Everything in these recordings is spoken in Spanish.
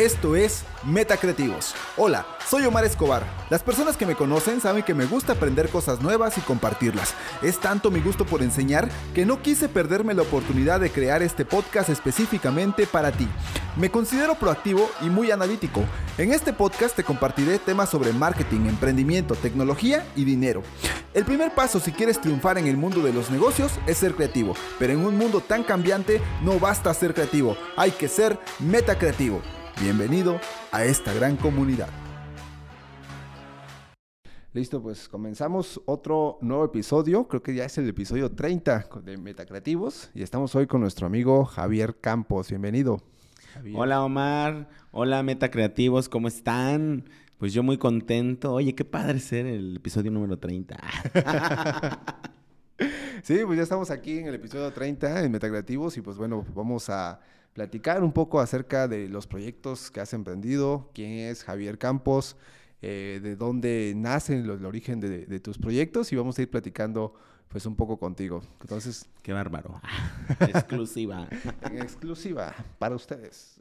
Esto es Metacreativos. Hola, soy Omar Escobar. Las personas que me conocen saben que me gusta aprender cosas nuevas y compartirlas. Es tanto mi gusto por enseñar que no quise perderme la oportunidad de crear este podcast específicamente para ti. Me considero proactivo y muy analítico. En este podcast te compartiré temas sobre marketing, emprendimiento, tecnología y dinero. El primer paso si quieres triunfar en el mundo de los negocios es ser creativo, pero en un mundo tan cambiante no basta ser creativo, hay que ser metacreativo. Bienvenido a esta gran comunidad. Listo, pues comenzamos otro nuevo episodio. Creo que ya es el episodio 30 de Metacreativos y estamos hoy con nuestro amigo Javier Campos. Bienvenido. Hola Omar, hola Metacreativos, ¿cómo están? Pues yo muy contento. Oye, qué padre ser el episodio número 30. sí, pues ya estamos aquí en el episodio 30 en Metacreativos y pues bueno, vamos a platicar un poco acerca de los proyectos que has emprendido, quién es Javier Campos, eh, de dónde nacen el origen de, tus proyectos y vamos a ir platicando pues un poco contigo. Entonces... Qué bárbaro. exclusiva. exclusiva para ustedes.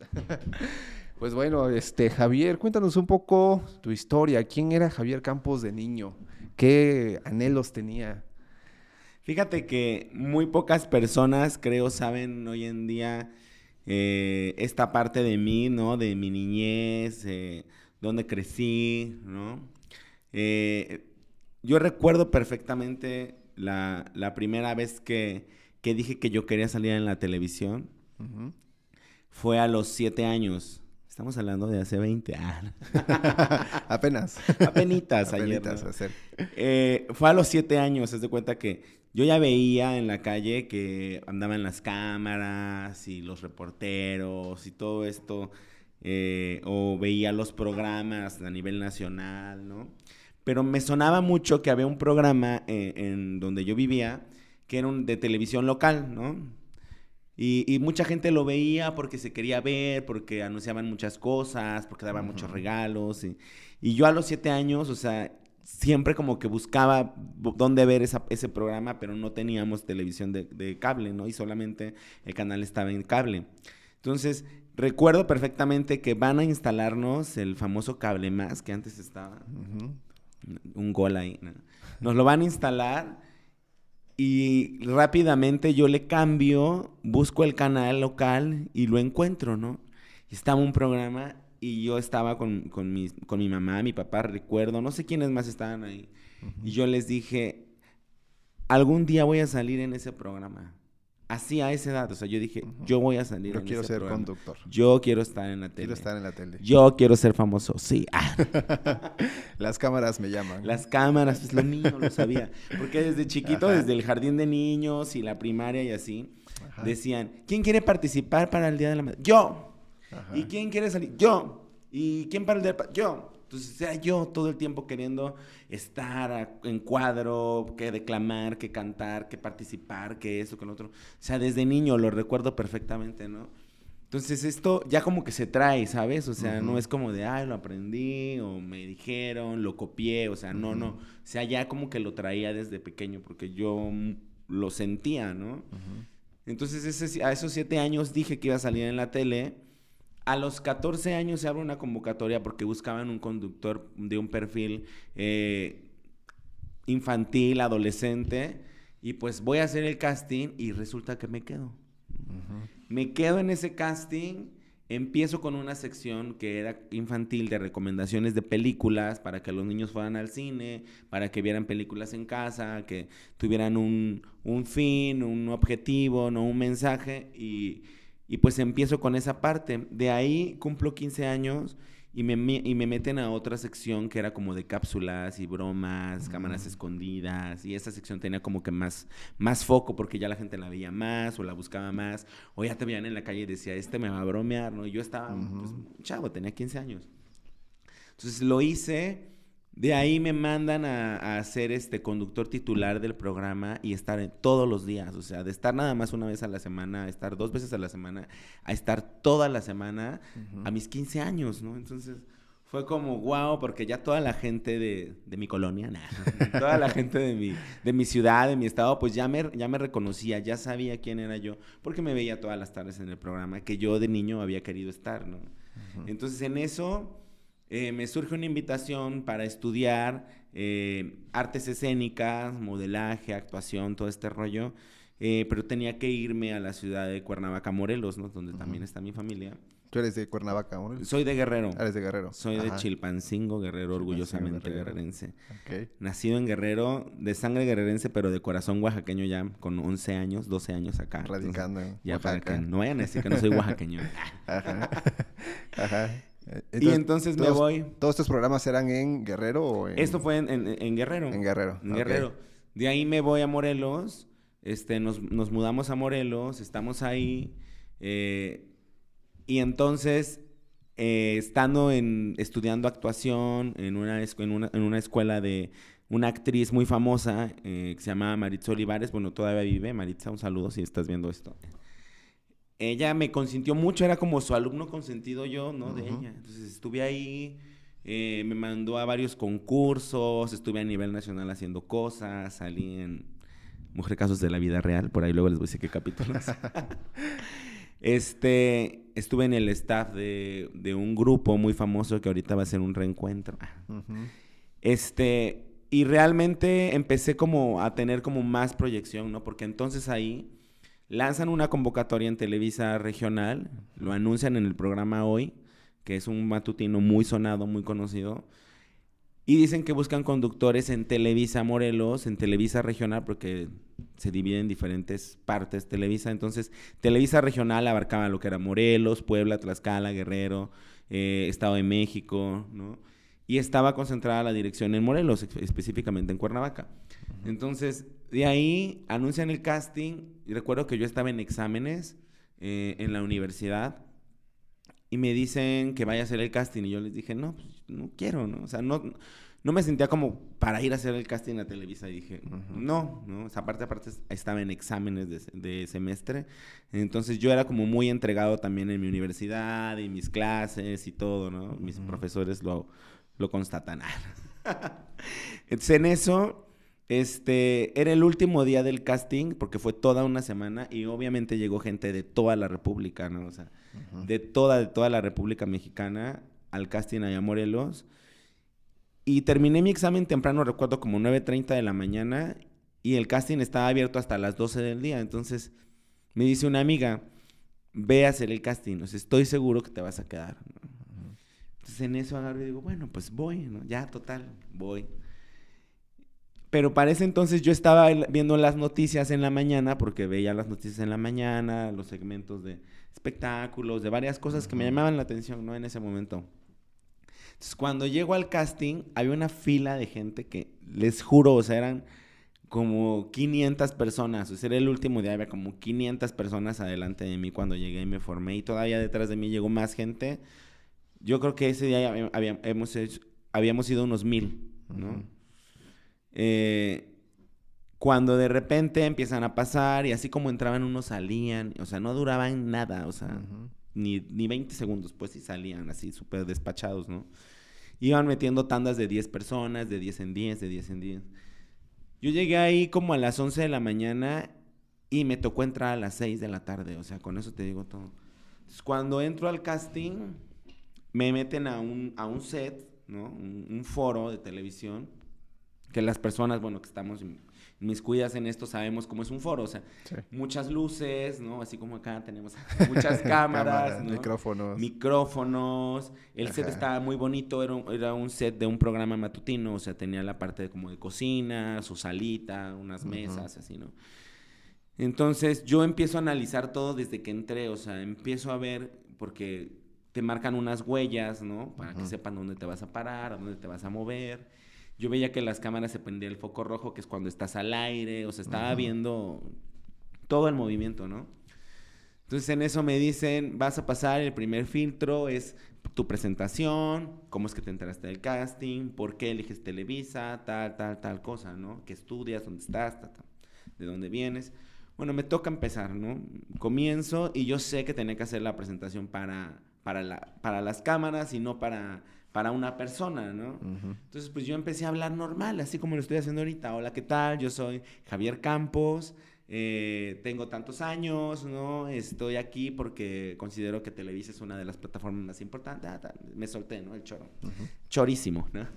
pues bueno, este Javier, cuéntanos un poco tu historia. ¿Quién era Javier Campos de niño? ¿Qué anhelos tenía? Fíjate que muy pocas personas, creo, saben hoy en día eh, esta parte de mí, ¿no? De mi niñez, eh, donde crecí, ¿no? Eh, yo recuerdo perfectamente la, primera vez que, dije que yo quería salir en la televisión. Fue a los siete años. Estamos hablando de hace 20 años. Apenas. Apenitas ayer. fue a los siete años, es de cuenta que yo ya veía en la calle que andaban las cámaras y los reporteros y todo esto, eh, o veía los programas a nivel nacional, ¿no? Pero me sonaba mucho que había un programa eh, en donde yo vivía que era un, de televisión local, ¿no? Y, mucha gente lo veía porque se quería ver, porque anunciaban muchas cosas, porque daban muchos regalos. Y, y, yo a los siete años, o sea, siempre como que buscaba dónde ver ese programa, pero no teníamos televisión de, cable, ¿no? Y solamente el canal estaba en cable. Entonces, recuerdo perfectamente que van a instalarnos el famoso cable más que antes estaba. Un gol ahí. Nos lo van a instalar y rápidamente yo le cambio, busco el canal local y lo encuentro, ¿no? Y estaba un programa y yo estaba con, con, mi, con mi mamá, mi papá, recuerdo, no sé quiénes más estaban ahí. Y yo les dije, algún día voy a salir en ese programa. Así a esa edad, o sea, yo dije, yo voy a salir yo quiero ser conductor. Yo quiero estar en la tele. Quiero estar en la tele. Yo quiero ser famoso, sí. Las cámaras me llaman. Las cámaras, pues lo mío, lo sabía. Porque desde chiquito, desde el jardín de niños y la primaria y así, decían, ¿quién quiere participar para el Día de la Madre? Yo. ¿Y quién quiere salir? Yo. ¿Y quién para el de... Yo. Entonces era yo todo el tiempo queriendo estar en cuadro, que declamar, que cantar, que participar, que eso, que lo otro. O sea, desde niño lo recuerdo perfectamente, ¿no? Entonces esto ya como que se trae, ¿sabes? O sea, no es como de, ay, lo aprendí o me dijeron, lo copié, o sea, no, no. O sea, ya como que lo traía desde pequeño porque yo lo sentía, ¿no? Entonces ese, a esos siete años dije que iba a salir en la tele a los 14 años se abre una convocatoria porque buscaban un conductor de un perfil eh, infantil, adolescente, y pues voy a hacer el casting y resulta que me quedo. Me quedo en ese casting, empiezo con una sección que era infantil de recomendaciones de películas para que los niños fueran al cine, para que vieran películas en casa, que tuvieran un, un fin, un objetivo, no un mensaje y y pues empiezo con esa parte. De ahí cumplo 15 años y me, y me meten a otra sección que era como de cápsulas y bromas, cámaras escondidas. Y esa sección tenía como que más, más foco porque ya la gente la veía más o la buscaba más. O ya te veían en la calle y decía, este me va a bromear, ¿no? Y yo estaba, pues, chavo, tenía 15 años. Entonces lo hice de ahí me mandan a, a, ser este conductor titular del programa y estar en, todos los días, o sea, de estar nada más una vez a la semana, a estar dos veces a la semana, a estar toda la semana a mis 15 años, ¿no? Entonces fue como wow, porque ya toda la gente de, de mi colonia, toda la gente de mi, de mi ciudad, de mi estado, pues ya me, ya me reconocía, ya sabía quién era yo, porque me veía todas las tardes en el programa que yo de niño había querido estar, ¿no? Entonces en eso eh, me surge una invitación para estudiar eh, artes escénicas, modelaje, actuación, todo este rollo. Eh, pero tenía que irme a la ciudad de Cuernavaca, Morelos, ¿no? Donde también está mi familia. ¿Tú eres de Cuernavaca, Morelos? Soy de Guerrero. Eres de Guerrero. Soy de Chilpancingo, Guerrero, orgullosamente guerrerense. Nacido en Guerrero, de sangre guerrerense, pero de corazón oaxaqueño ya, con 11 años, 12 años acá. Radicando. ya para que no vayan a decir que no soy oaxaqueño. Ajá. Ajá y entonces me voy. ¿Todos estos programas eran en Guerrero o en... Esto fue en, en, Guerrero. En Guerrero. En Guerrero. De ahí me voy a Morelos. Este, nos, nos mudamos a Morelos, estamos ahí. Eh, y entonces, eh, estando en, estudiando actuación en una, en, una, en una escuela de una actriz muy famosa eh, que se llama Maritza Olivares, bueno, todavía vive. Maritza, un saludo si estás viendo esto ella me consintió mucho, era como su alumno consentido yo, ¿no? De ella. Entonces estuve ahí, eh, me mandó a varios concursos, estuve a nivel nacional haciendo cosas, salí en Mujer Casos de la Vida Real, por ahí luego les voy a decir qué capítulos. este, estuve en el staff de, un grupo muy famoso que ahorita va a ser un reencuentro. Este, y realmente empecé como a tener como más proyección, ¿no? Porque entonces ahí lanzan una convocatoria en Televisa Regional, lo anuncian en el programa Hoy, que es un matutino muy sonado, muy conocido, y dicen que buscan conductores en Televisa Morelos, en Televisa Regional, porque se divide en diferentes partes Televisa. Entonces, Televisa Regional abarcaba lo que era Morelos, Puebla, Tlaxcala, Guerrero, eh, Estado de México, ¿no? Y estaba concentrada la dirección en Morelos, específicamente en Cuernavaca. Entonces, de ahí anuncian el casting. Y recuerdo que yo estaba en exámenes eh, en la universidad. Y me dicen que vaya a hacer el casting. Y yo les dije, no, pues, no quiero, ¿no? O sea, no, no me sentía como para ir a hacer el casting a Televisa. Y dije, no, ¿no? O sea, aparte, aparte, estaba en exámenes de, de, semestre. Entonces yo era como muy entregado también en mi universidad y mis clases y todo, ¿no? Mis profesores lo, lo constatan. Entonces en eso este, era el último día del casting, porque fue toda una semana, y obviamente llegó gente de toda la República, ¿no? O sea, de toda, de toda la República Mexicana al casting allá a Morelos. Y terminé mi examen temprano, recuerdo como 9.30 de la mañana, y el casting estaba abierto hasta las 12 del día. Entonces, me dice una amiga, ve a hacer el casting, o sea, estoy seguro que te vas a quedar. Entonces, en eso agarro y digo, bueno, pues voy, ¿no? Ya, total, voy. Pero para ese entonces yo estaba viendo las noticias en la mañana, porque veía las noticias en la mañana, los segmentos de espectáculos, de varias cosas que me llamaban la atención, ¿no? En ese momento. Entonces, cuando llego al casting, había una fila de gente que, les juro, o sea, eran como 500 personas. O sea, era el último día, había como 500 personas adelante de mí cuando llegué y me formé. Y todavía detrás de mí llegó más gente. Yo creo que ese día habíamos, habíamos ido unos mil, ¿no? Eh, cuando de repente empiezan a pasar y así como entraban unos salían, o sea, no duraban nada, o sea, ni, ni 20 segundos, pues sí salían así súper despachados, ¿no? Iban metiendo tandas de 10 personas, de 10 en 10, de 10 en 10. Yo llegué ahí como a las 11 de la mañana y me tocó entrar a las 6 de la tarde, o sea, con eso te digo todo. Entonces, cuando entro al casting, me meten a un, a un set, ¿no? un foro de televisión que las personas, bueno, que estamos mis cuidas en esto sabemos cómo es un foro, o sea, muchas luces, ¿no? Así como acá tenemos muchas cámaras, micrófonos. Micrófonos. El set estaba muy bonito, era un, era un, set de un programa matutino, o sea, tenía la parte de, como de cocina, su salita, unas mesas, así, ¿no? Entonces, yo empiezo a analizar todo desde que entré, o sea, empiezo a ver, porque te marcan unas huellas, ¿no? Para que sepan dónde te vas a parar, dónde te vas a mover yo veía que las cámaras se prendía el foco rojo, que es cuando estás al aire, o se estaba viendo todo el movimiento, ¿no? Entonces en eso me dicen, vas a pasar el primer filtro, es tu presentación, cómo es que te enteraste del casting, por qué eliges Televisa, tal, tal, tal cosa, ¿no? ¿Qué estudias? ¿Dónde estás? ¿De dónde vienes? Bueno, me toca empezar, ¿no? Comienzo y yo sé que tenía que hacer la presentación para, para, la, para las cámaras y no para para una persona, ¿no? Entonces, pues yo empecé a hablar normal, así como lo estoy haciendo ahorita. Hola, ¿qué tal? Yo soy Javier Campos, eh, tengo tantos años, ¿no? Estoy aquí porque considero que Televisa es una de las plataformas más importantes. Ah, me solté, ¿no? El choro. Chorísimo, ¿no?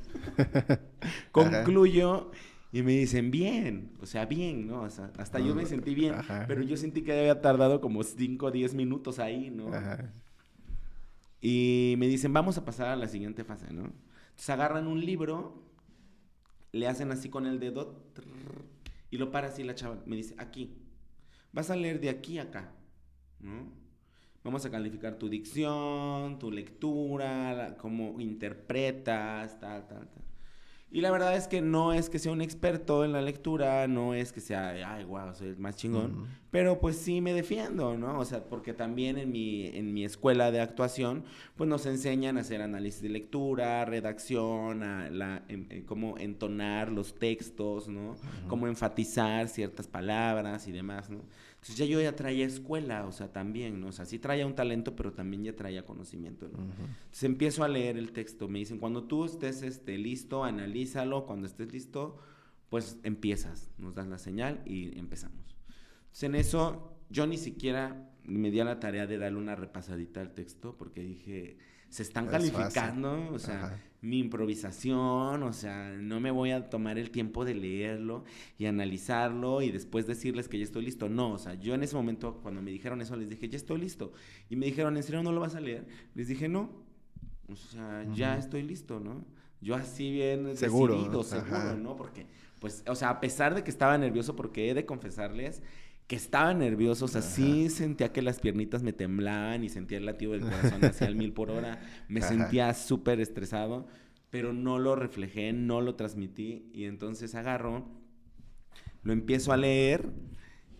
Concluyo y me dicen, bien, o sea, bien, ¿no? O sea, hasta yo me sentí bien, pero yo sentí que había tardado como 5 o 10 minutos ahí, ¿no? Y me dicen, vamos a pasar a la siguiente fase, ¿no? Entonces agarran un libro, le hacen así con el dedo, y lo para así la chava. Me dice, aquí. Vas a leer de aquí a acá, ¿no? Vamos a calificar tu dicción, tu lectura, cómo interpretas, tal, tal, tal. Y la verdad es que no es que sea un experto en la lectura, no es que sea, ay, wow, soy el más chingón, pero pues sí me defiendo, ¿no? O sea, porque también en mi, en mi escuela de actuación, pues nos enseñan a hacer análisis de lectura, redacción, a la, eh, cómo entonar los textos, ¿no? Cómo enfatizar ciertas palabras y demás, ¿no? Entonces ya yo ya traía escuela, o sea, también, ¿no? O sea, sí traía un talento, pero también ya traía conocimiento, ¿no? Entonces empiezo a leer el texto, me dicen, cuando tú estés este, listo, analízalo, cuando estés listo, pues empiezas, nos das la señal y empezamos. Entonces en eso yo ni siquiera me di a la tarea de darle una repasadita al texto, porque dije, se están calificando, o sea, mi improvisación, o sea, no me voy a tomar el tiempo de leerlo y analizarlo y después decirles que ya estoy listo. No, o sea, yo en ese momento, cuando me dijeron eso, les dije, ya estoy listo. Y me dijeron, ¿en serio no lo vas a leer? Les dije, no, o sea, ya estoy listo, ¿no? Yo así bien seguro, decidido, seguro, ¿no? Porque, pues, o sea, a pesar de que estaba nervioso, porque he de confesarles que estaba nervioso, o sea, sí sentía que las piernitas me temblaban y sentía el latido del corazón hacia el mil por hora, me sentía súper estresado, pero no lo reflejé, no lo transmití. Y entonces agarro, lo empiezo a leer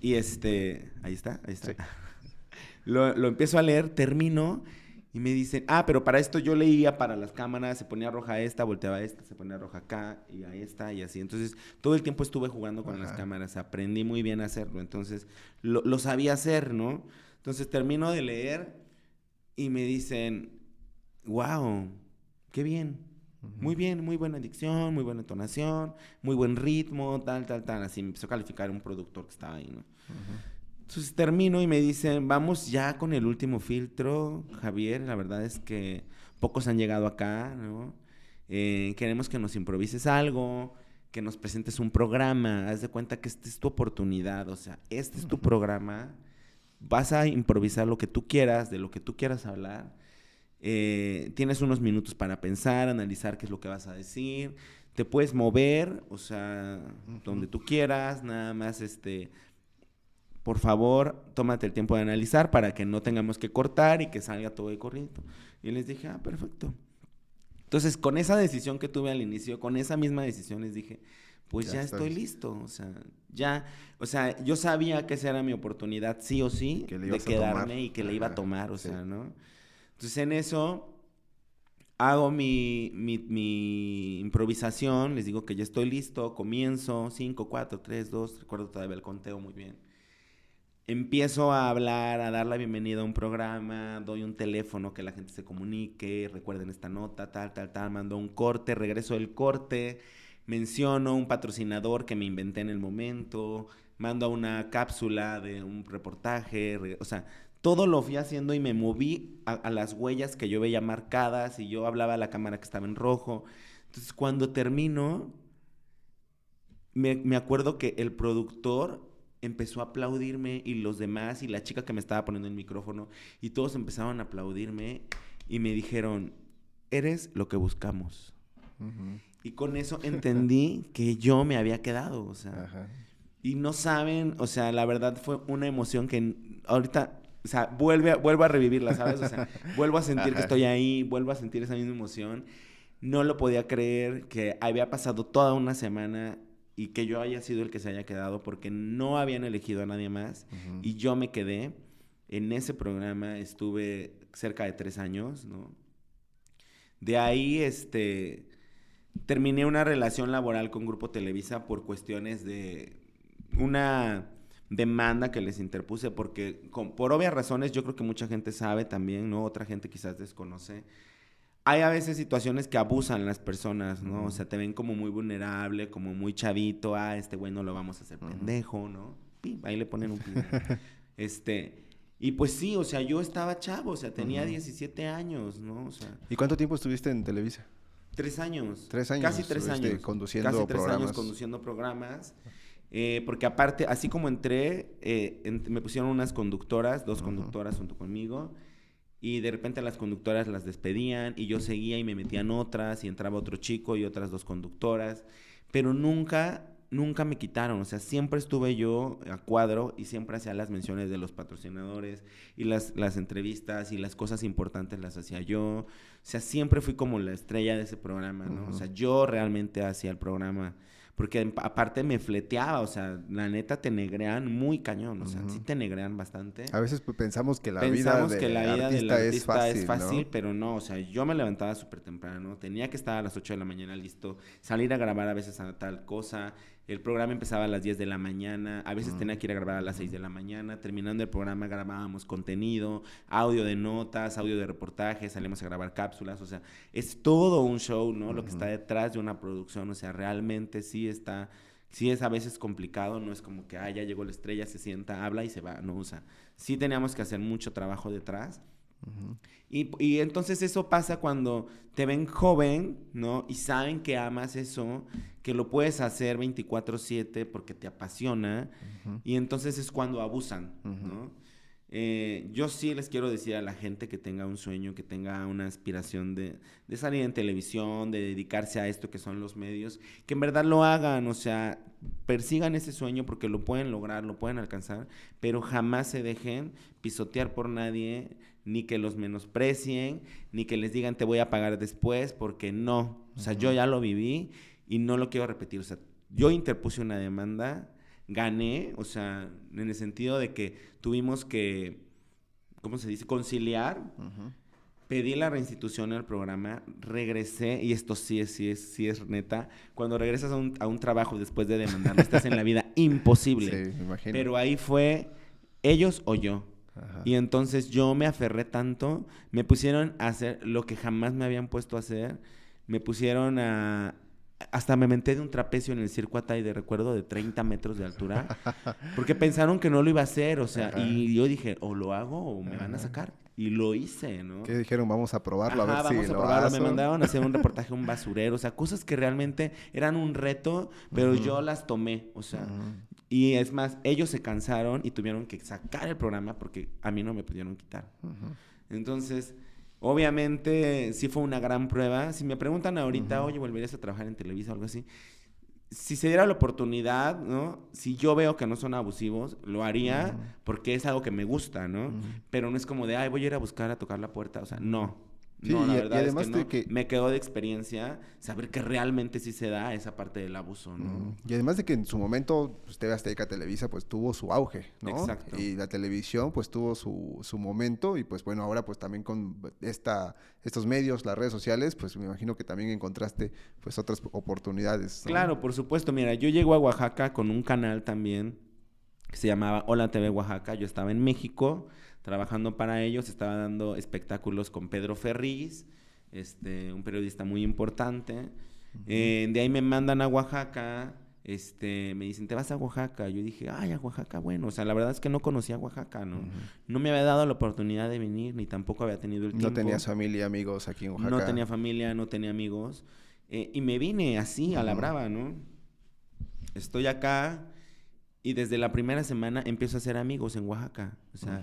y este, ahí está, ahí está. Lo, lo empiezo a leer, termino y me dicen, ah, pero para esto yo leía para las cámaras, se ponía roja esta, volteaba esta, se ponía roja acá y ahí está y así. Entonces, todo el tiempo estuve jugando con las cámaras, aprendí muy bien a hacerlo. Entonces, lo, sabía hacer, ¿no? Entonces, termino de leer y me dicen, wow, qué bien. Muy bien, muy buena dicción, muy buena entonación, muy buen ritmo, tal, tal, tal. Así me empezó a calificar un productor que estaba ahí, ¿no? Entonces termino y me dicen, vamos ya con el último filtro, Javier. La verdad es que pocos han llegado acá, ¿no? Eh, queremos que nos improvises algo, que nos presentes un programa. Haz de cuenta que esta es tu oportunidad, o sea, este es tu programa. Vas a improvisar lo que tú quieras, de lo que tú quieras hablar. Eh, tienes unos minutos para pensar, analizar qué es lo que vas a decir. Te puedes mover, o sea, donde tú quieras, nada más este por favor, tómate el tiempo de analizar para que no tengamos que cortar y que salga todo de corriente. Y les dije, ah, perfecto. Entonces, con esa decisión que tuve al inicio, con esa misma decisión, les dije, pues ya, estoy listo. O sea, ya, o sea, yo sabía que esa era mi oportunidad, sí o sí, de quedarme y que le iba a tomar, o sea, ¿no? Entonces, en eso hago mi, mi, mi, improvisación, les digo que ya estoy listo, comienzo, 5, 4, 3, 2, recuerdo todavía el conteo muy bien empiezo a hablar, a dar la bienvenida a un programa, doy un teléfono que la gente se comunique, recuerden esta nota, tal, tal, tal, mando un corte, regreso del corte, menciono un patrocinador que me inventé en el momento, mando una cápsula de un reportaje, o sea, todo lo fui haciendo y me moví a, las huellas que yo veía marcadas y yo hablaba a la cámara que estaba en rojo. Entonces, cuando termino, me, me acuerdo que el productor empezó a aplaudirme y los demás y la chica que me estaba poniendo el micrófono y todos empezaron a aplaudirme y me dijeron, eres lo que buscamos. Y con eso entendí que yo me había quedado, o sea. Y no saben, o sea, la verdad fue una emoción que ahorita, o sea, vuelve, vuelvo a revivirla, ¿sabes? O sea, vuelvo a sentir que estoy ahí, vuelvo a sentir esa misma emoción. No lo podía creer que había pasado toda una semana y que yo haya sido el que se haya quedado porque no habían elegido a nadie más y yo me quedé. En ese programa estuve cerca de tres años, ¿no? De ahí, este, terminé una relación laboral con Grupo Televisa por cuestiones de una demanda que les interpuse porque por obvias razones yo creo que mucha gente sabe también, ¿no? Otra gente quizás desconoce hay a veces situaciones que abusan las personas, ¿no? O sea, te ven como muy vulnerable, como muy chavito, ah, este güey no lo vamos a hacer pendejo, ¿no? ahí le ponen un pi. este, y pues sí, o sea, yo estaba chavo, o sea, tenía 17 años, ¿no? O sea, ¿Y cuánto tiempo estuviste en Televisa? Tres años. Tres años. Casi tres años. Conduciendo Casi tres programas. años conduciendo programas. Eh, porque aparte, así como entré, eh, me pusieron unas conductoras, dos conductoras junto conmigo. Y de repente las conductoras las despedían y yo seguía y me metían otras y entraba otro chico y otras dos conductoras. Pero nunca, nunca me quitaron. O sea, siempre estuve yo a cuadro y siempre hacía las menciones de los patrocinadores y las, las entrevistas y las cosas importantes las hacía yo. O sea, siempre fui como la estrella de ese programa, ¿no? O sea, yo realmente hacía el programa. Porque en- aparte me fleteaba, o sea, la neta te negrean muy cañón, o sea, sí te negrean bastante. A veces pues, pensamos que la Pensamos vida que la vida del artista es fácil, ¿no? pero no, o sea, yo me levantaba súper temprano, tenía que estar a las 8 de la mañana listo, salir a grabar a veces a tal cosa, el programa empezaba a las 10 de la mañana, a veces tenía que ir a grabar a las 6 de la mañana, terminando el programa grabábamos contenido, audio de notas, audio de reportajes, salimos a grabar cápsulas, o sea, es todo un show, ¿no? Lo que está detrás de una producción, o sea, realmente sí está... Sí es a veces complicado, no es como que, ah, ya llegó la estrella, se sienta, habla y se va, no, o sea, sí teníamos que hacer mucho trabajo detrás. Y, y entonces eso pasa cuando te ven joven, ¿no? Y saben que amas eso, que lo puedes hacer 24/7 porque te apasiona. Y entonces es cuando abusan, ¿no? Eh, yo sí les quiero decir a la gente que tenga un sueño, que tenga una aspiración de, de salir en televisión, de dedicarse a esto que son los medios, que en verdad lo hagan, o sea, persigan ese sueño porque lo pueden lograr, lo pueden alcanzar, pero jamás se dejen pisotear por nadie, ni que los menosprecien, ni que les digan te voy a pagar después, porque no, o sea, yo ya lo viví y no lo quiero repetir, o sea, yo interpuse una demanda, gané, o sea, en el sentido de que tuvimos que, ¿cómo se dice?, conciliar. Pedí la reinstitución al programa, regresé, y esto sí es, sí es, sí es neta, cuando regresas a un, a un trabajo después de demandar, estás en la vida imposible. Sí, me imagino. Pero ahí fue ellos o yo. Ajá. Y entonces yo me aferré tanto, me pusieron a hacer lo que jamás me habían puesto a hacer, me pusieron a... Hasta me menté de un trapecio en el circo Atay de recuerdo de 30 metros de altura, porque pensaron que no lo iba a hacer, o sea, Ajá. y yo dije, o lo hago o me van a sacar. Y lo hice, ¿no? ¿Qué dijeron? Vamos a probarlo Ajá, a ver vamos si a lo probarlo. Me mandaron a hacer un reportaje un basurero, o sea, cosas que realmente eran un reto, pero yo las tomé, o sea, y es más, ellos se cansaron y tuvieron que sacar el programa porque a mí no me pudieron quitar. Entonces, obviamente, sí fue una gran prueba. Si me preguntan ahorita, oye, ¿volverías a trabajar en Televisa o algo así? Si se diera la oportunidad, ¿no? Si yo veo que no son abusivos, lo haría porque es algo que me gusta, ¿no? Pero no es como de, ay, voy a ir a buscar a tocar la puerta. O sea, no. Sí, no, la y- y verdad además es que, de no. que- me quedó de experiencia saber que realmente sí se da esa parte del abuso. Y además de que en su momento, pues, TV Azteca Televisa, pues tuvo su auge, ¿no? Exacto. Y la televisión, pues tuvo su, su momento. Y pues bueno, ahora pues también con esta, estos medios, las redes sociales, pues me imagino que también encontraste pues otras oportunidades. ¿no? Claro, por supuesto. Mira, yo llego a Oaxaca con un canal también que se llamaba Hola TV Oaxaca. Yo estaba en México trabajando para ellos, estaba dando espectáculos con Pedro Ferriz, este, un periodista muy importante. Eh, de ahí me mandan a Oaxaca. Este, me dicen, ¿te vas a Oaxaca? Yo dije, ay, a Oaxaca, bueno. O sea, la verdad es que no conocía Oaxaca, ¿no? No me había dado la oportunidad de venir, ni tampoco había tenido el tiempo. No tenías familia, amigos aquí en Oaxaca. No tenía familia, no tenía amigos. eh, y me vine así, a la brava, ¿no? Estoy acá y desde la primera semana empiezo a hacer amigos en Oaxaca. O sea,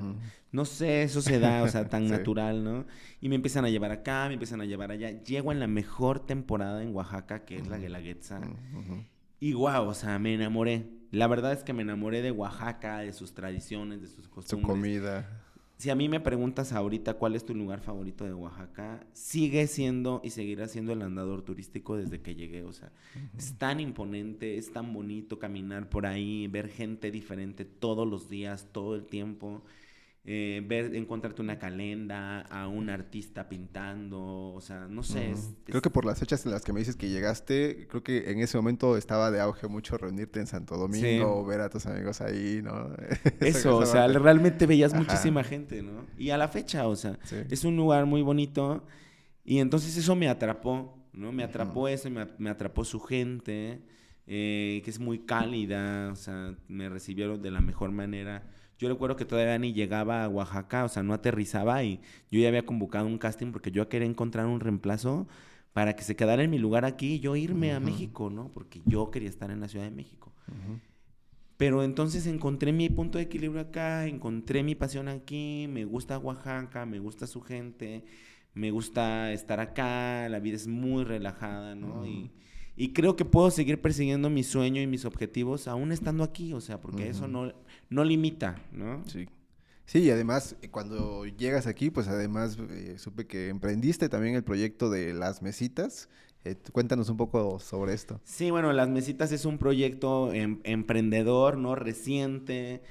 no sé, eso se da, o sea, tan Sí. natural, ¿no? Y me empiezan a llevar acá, me empiezan a llevar allá. Llego en la mejor temporada en Oaxaca, que es la Guelaguetza. Ujú. Y guau, o sea, me enamoré. La verdad es que me enamoré de Oaxaca, de sus tradiciones, de sus Su costumbres. comida. Si a mí me preguntas ahorita cuál es tu lugar favorito de Oaxaca, sigue siendo y seguirá siendo el andador turístico desde que llegué. O sea, es tan imponente, es tan bonito caminar por ahí, ver gente diferente todos los días, todo el tiempo. Eh, ver, encontrarte una calenda, a un artista pintando, o sea, no sé. es- Creo es- que por las fechas en las que me dices que llegaste, creo que en ese momento estaba de auge mucho reunirte en Santo Domingo, ver a tus amigos ahí, ¿no? Eso, o sea, parte. realmente veías Ajá. muchísima gente, ¿no? Y a la fecha, o sea, Sí. es un lugar muy bonito y entonces eso me atrapó, ¿no? Me atrapó eso, me, me atrapó su gente. eh, que es muy cálida, o sea, me recibieron de la mejor manera. Yo recuerdo que todavía ni llegaba a Oaxaca, o sea, no aterrizaba y yo ya había convocado un casting porque yo quería encontrar un reemplazo para que se quedara en mi lugar aquí y yo irme a México, ¿no? Porque yo quería estar en la Ciudad de México. Pero entonces encontré mi punto de equilibrio acá, encontré mi pasión aquí, me gusta Oaxaca, me gusta su gente, me gusta estar acá, la vida es muy relajada, ¿no? y, y, creo que puedo seguir persiguiendo mi sueño y mis objetivos aún estando aquí, o sea, porque eso no, no limita, ¿no? Sí. Sí, y además, eh, cuando llegas aquí, pues además eh, supe que emprendiste también el proyecto de las mesitas. Eh, cuéntanos un poco sobre esto. Sí, bueno, las mesitas es un proyecto em, emprendedor, ¿no? Reciente.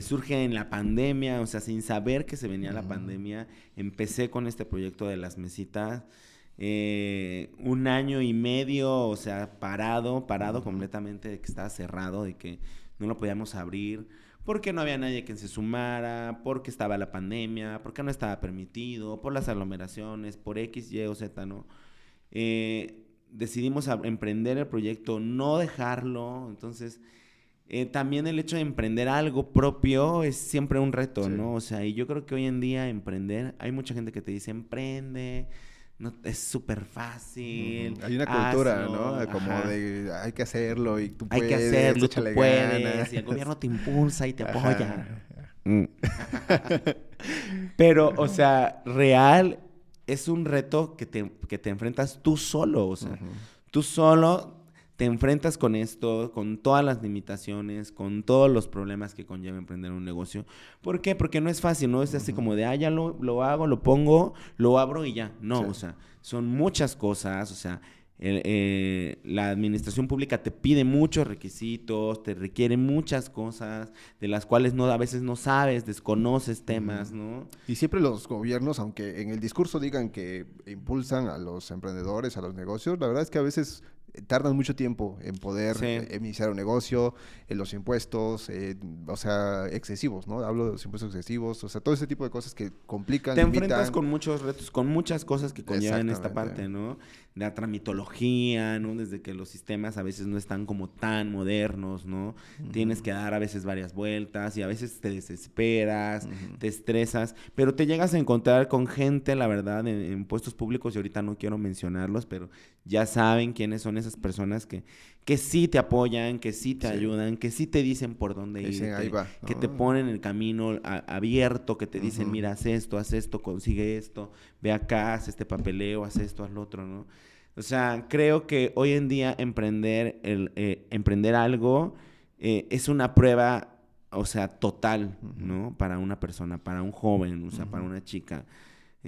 surge en la pandemia, o sea, sin saber que se venía la pandemia, empecé con este proyecto de las mesitas. Un año y medio, o sea, parado, parado completamente de que estaba cerrado, de que no lo podíamos abrir, porque no había nadie que se sumara, porque estaba la pandemia, porque no estaba permitido, por las aglomeraciones, por X, Y o Z, ¿no? Eh, decidimos emprender el proyecto, no dejarlo, entonces... Eh, también el hecho de emprender algo propio es siempre un reto, ¿no? O sea, y yo creo que hoy en día emprender, hay mucha gente que te dice, emprende, no, es súper fácil. Hay una cultura, ¿no? Como de hay que hacerlo y tú puedes. Hay que hacerlo, tú puedes. Y el gobierno te impulsa y te apoya. Mm. Pero, o sea, real es un reto que te, que te enfrentas tú solo. O sea, tú solo te enfrentas con esto, con todas las limitaciones, con todos los problemas que conlleva emprender un negocio. ¿Por qué? Porque no es fácil, no es así como de, ah, ya lo, lo, hago, lo pongo, lo abro y ya. No, o sea, son muchas cosas, o sea, eh, la administración pública te pide muchos requisitos, te requiere muchas cosas de las cuales no a veces no sabes, desconoces temas, ¿no? Y siempre los gobiernos, aunque en el discurso digan que impulsan a los emprendedores, a los negocios, la verdad es que a veces tardan mucho tiempo en poder iniciar un negocio, en los impuestos, o sea, excesivos, ¿no? Hablo de los impuestos excesivos, o sea, todo ese tipo de cosas que complican. Te enfrentas con muchos retos, con muchas cosas que conllevan esta parte, ¿no? La tramitología, ¿no? Desde que los sistemas a veces no están como tan modernos, ¿no? Tienes que dar a veces varias vueltas y a veces te desesperas, te estresas, pero te llegas a encontrar con gente, la verdad, en puestos públicos y ahorita no quiero mencionarlos, pero ya saben quiénes son esas personas que, que sí te apoyan, que sí te ayudan, que sí te dicen por dónde ir, que te ponen el camino abierto, que te dicen, mira, haz esto, haz esto, consigue esto, ve acá, haz este papeleo, haz esto, haz lo otro, ¿no? O sea, creo que hoy en día emprender, el, eh, emprender algo eh, es una prueba, o sea, total, ¿no? Para una persona, para un joven, o sea, para una chica.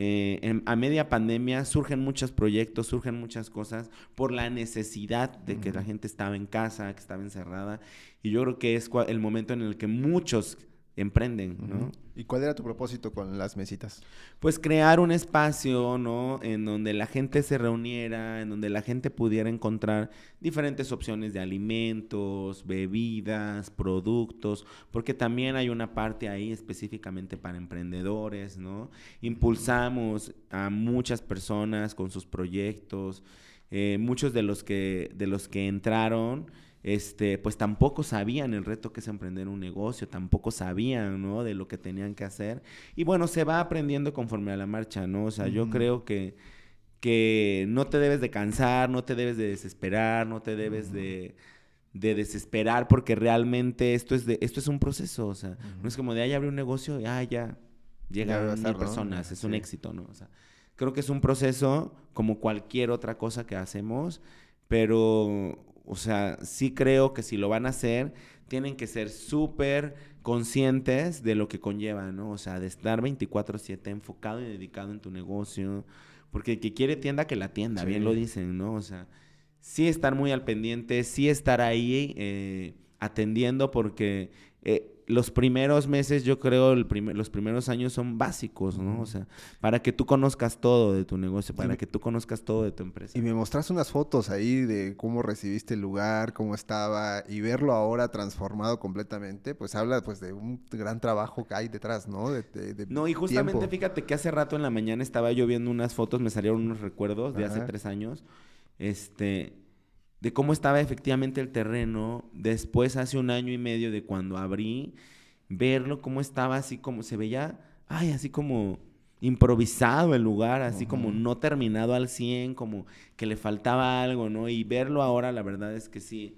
Eh, a media pandemia surgen muchos proyectos, surgen muchas cosas por la necesidad de que la gente estaba en casa, que estaba encerrada. Y yo creo que es el momento en el que muchos emprenden, ¿no? ¿Y cuál era tu propósito con las mesitas? Pues crear un espacio, ¿no? En donde la gente se reuniera, en donde la gente pudiera encontrar diferentes opciones de alimentos, bebidas, productos, porque también hay una parte ahí específicamente para emprendedores, ¿no? Impulsamos a muchas personas con sus proyectos, eh, muchos de los que, de los que entraron, este, pues tampoco sabían el reto que es emprender un negocio, tampoco sabían, ¿no? De lo que tenían que hacer. Y bueno, se va aprendiendo conforme a la marcha, ¿no? O sea, yo creo que, que no te debes de cansar, no te debes de desesperar, no te debes de, desesperar porque realmente esto es, de, esto es un proceso, o sea, no es como de, ya abre un negocio, ah, ya llegan mil personas, es un éxito, ¿no? O sea, creo que es un proceso como cualquier otra cosa que hacemos, pero o sea, sí creo que si lo van a hacer, tienen que ser súper conscientes de lo que conlleva, ¿no? O sea, de estar 24/7 enfocado y dedicado en tu negocio. Porque el que quiere tienda, que la tienda, bien lo dicen, ¿no? O sea, sí estar muy al pendiente, sí estar ahí eh, atendiendo porque... Eh, los primeros meses, yo creo, el los primeros años son básicos, ¿no? O sea, para que tú conozcas todo de tu negocio, para que tú conozcas todo de tu empresa. Y me mostraste unas fotos ahí de cómo recibiste el lugar, cómo estaba, y verlo ahora transformado completamente, pues habla pues de un gran trabajo que hay detrás, ¿no? De, no, y justamente fíjate que hace rato en la mañana estaba yo viendo unas fotos, me salieron unos recuerdos de hace tres años, este de cómo estaba efectivamente el terreno, después hace un año y medio de cuando abrí, verlo, cómo estaba así como se veía, ay, así como improvisado el lugar, así como no terminado al 100, como que le faltaba algo, ¿no? Y verlo ahora, la verdad es que sí,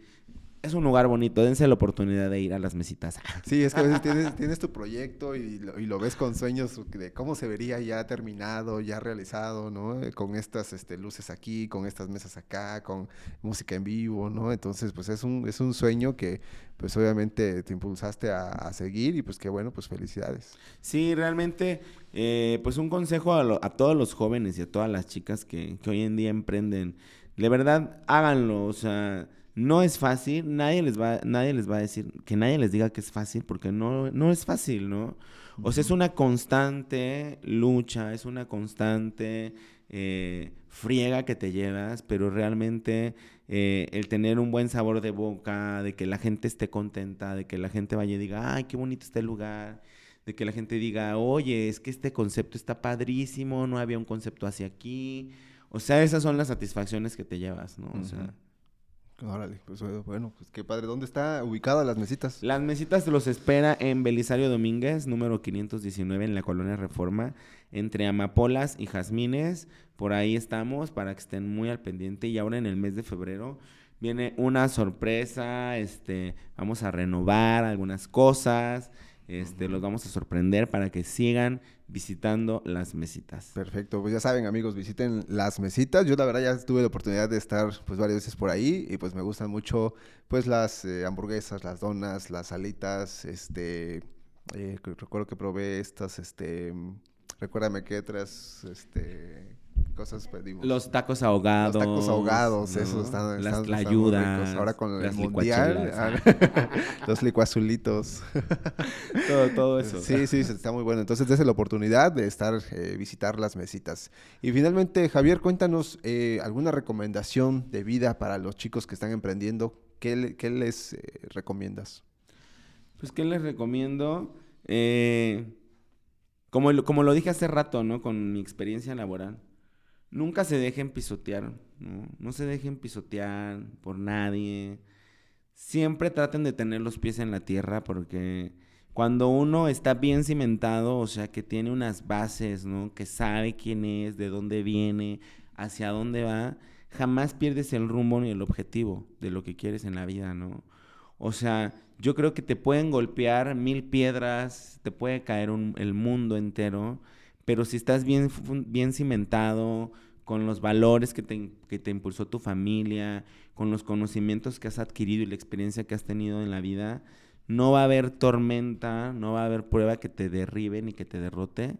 es un lugar bonito, dense la oportunidad de ir a las mesitas. Sí, es que a veces tienes, tienes tu proyecto y lo, y lo, ves con sueños de cómo se vería ya terminado, ya realizado, ¿no? Eh, con estas este, luces aquí, con estas mesas acá, con música en vivo, ¿no? Entonces, pues es un, es un sueño que, pues obviamente te impulsaste a, a seguir y pues qué bueno, pues felicidades. Sí, realmente, eh, pues un consejo a, lo, a, todos los jóvenes y a todas las chicas que, que hoy en día emprenden, de verdad, háganlo, o sea no es fácil, nadie les va, nadie les va a decir, que nadie les diga que es fácil, porque no, no es fácil, ¿no? O sea, es una constante lucha, es una constante eh, friega que te llevas, pero realmente eh, el tener un buen sabor de boca, de que la gente esté contenta, de que la gente vaya y diga, ay, qué bonito este lugar, de que la gente diga, oye, es que este concepto está padrísimo, no había un concepto hacia aquí. O sea, esas son las satisfacciones que te llevas, ¿no? O sea. Órale, pues bueno, pues qué padre. ¿Dónde está ubicada las mesitas? Las mesitas los espera en Belisario Domínguez, número 519 en la colonia Reforma, entre amapolas y jazmines. Por ahí estamos para que estén muy al pendiente. Y ahora en el mes de febrero viene una sorpresa. Este, vamos a renovar algunas cosas. Este, los vamos a sorprender para que sigan visitando las mesitas. Perfecto, pues ya saben amigos, visiten las mesitas. Yo la verdad ya tuve la oportunidad de estar pues varias veces por ahí y pues me gustan mucho pues las eh, hamburguesas, las donas, las alitas, este, eh, recuerdo que probé estas, este, recuérdame qué otras, este, cosas pedimos. Los tacos ahogados. Los tacos ahogados, esos están, Las están, Ahora con el mundial, ah, los licuazulitos. todo, todo eso. Sí, sí, está muy bueno. Entonces, desde la oportunidad de estar, eh, visitar las mesitas. Y finalmente, Javier, cuéntanos eh, alguna recomendación de vida para los chicos que están emprendiendo. ¿Qué, qué les eh, recomiendas? Pues, ¿qué les recomiendo? como, como lo dije hace rato, ¿no? Con mi experiencia laboral nunca se dejen pisotear, ¿no? No se dejen pisotear por nadie. Siempre traten de tener los pies en la tierra porque cuando uno está bien cimentado, o sea, que tiene unas bases, ¿no? Que sabe quién es, de dónde viene, hacia dónde va, jamás pierdes el rumbo ni el objetivo de lo que quieres en la vida, ¿no? O sea, yo creo que te pueden golpear mil piedras, te puede caer el mundo entero, pero si estás bien, bien cimentado, con los valores que te, que te impulsó tu familia, con los conocimientos que has adquirido y la experiencia que has tenido en la vida, no va a haber tormenta, no va a haber prueba que te derribe ni que te derrote,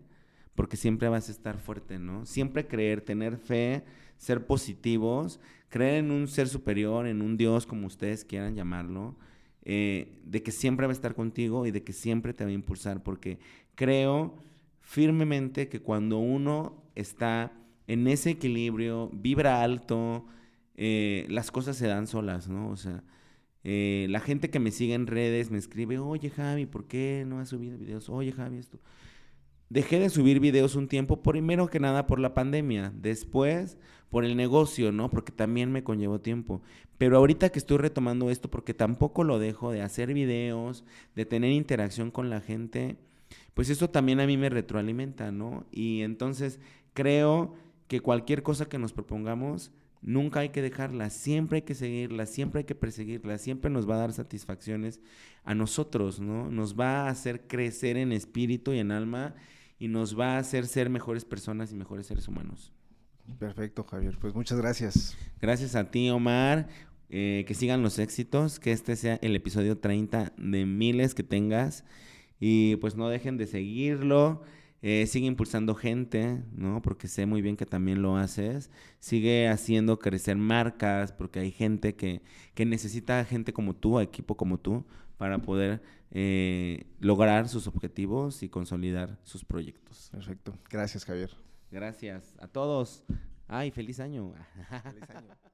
porque siempre vas a estar fuerte, ¿no? Siempre creer, tener fe, ser positivos, creer en un ser superior, en un Dios, como ustedes quieran llamarlo, eh, de que siempre va a estar contigo y de que siempre te va a impulsar, porque creo firmemente que cuando uno está en ese equilibrio, vibra alto, eh, las cosas se dan solas, ¿no? O sea, eh, la gente que me sigue en redes me escribe, oye Javi, ¿por qué no has subido videos? Oye Javi, esto. Dejé de subir videos un tiempo, primero que nada por la pandemia, después por el negocio, ¿no? Porque también me conllevó tiempo. Pero ahorita que estoy retomando esto, porque tampoco lo dejo de hacer videos, de tener interacción con la gente, pues eso también a mí me retroalimenta, ¿no? Y entonces creo que cualquier cosa que nos propongamos, nunca hay que dejarla, siempre hay que seguirla, siempre hay que perseguirla, siempre nos va a dar satisfacciones a nosotros, ¿no? Nos va a hacer crecer en espíritu y en alma y nos va a hacer ser mejores personas y mejores seres humanos. Perfecto, Javier. Pues muchas gracias. Gracias a ti, Omar. Eh, que sigan los éxitos, que este sea el episodio 30 de miles que tengas. Y pues no dejen de seguirlo. Eh, sigue impulsando gente, ¿no? Porque sé muy bien que también lo haces. Sigue haciendo crecer marcas, porque hay gente que, que necesita gente como tú, equipo como tú, para poder eh, lograr sus objetivos y consolidar sus proyectos. Perfecto. Gracias, Javier. Gracias a todos. Ay, feliz año. feliz año.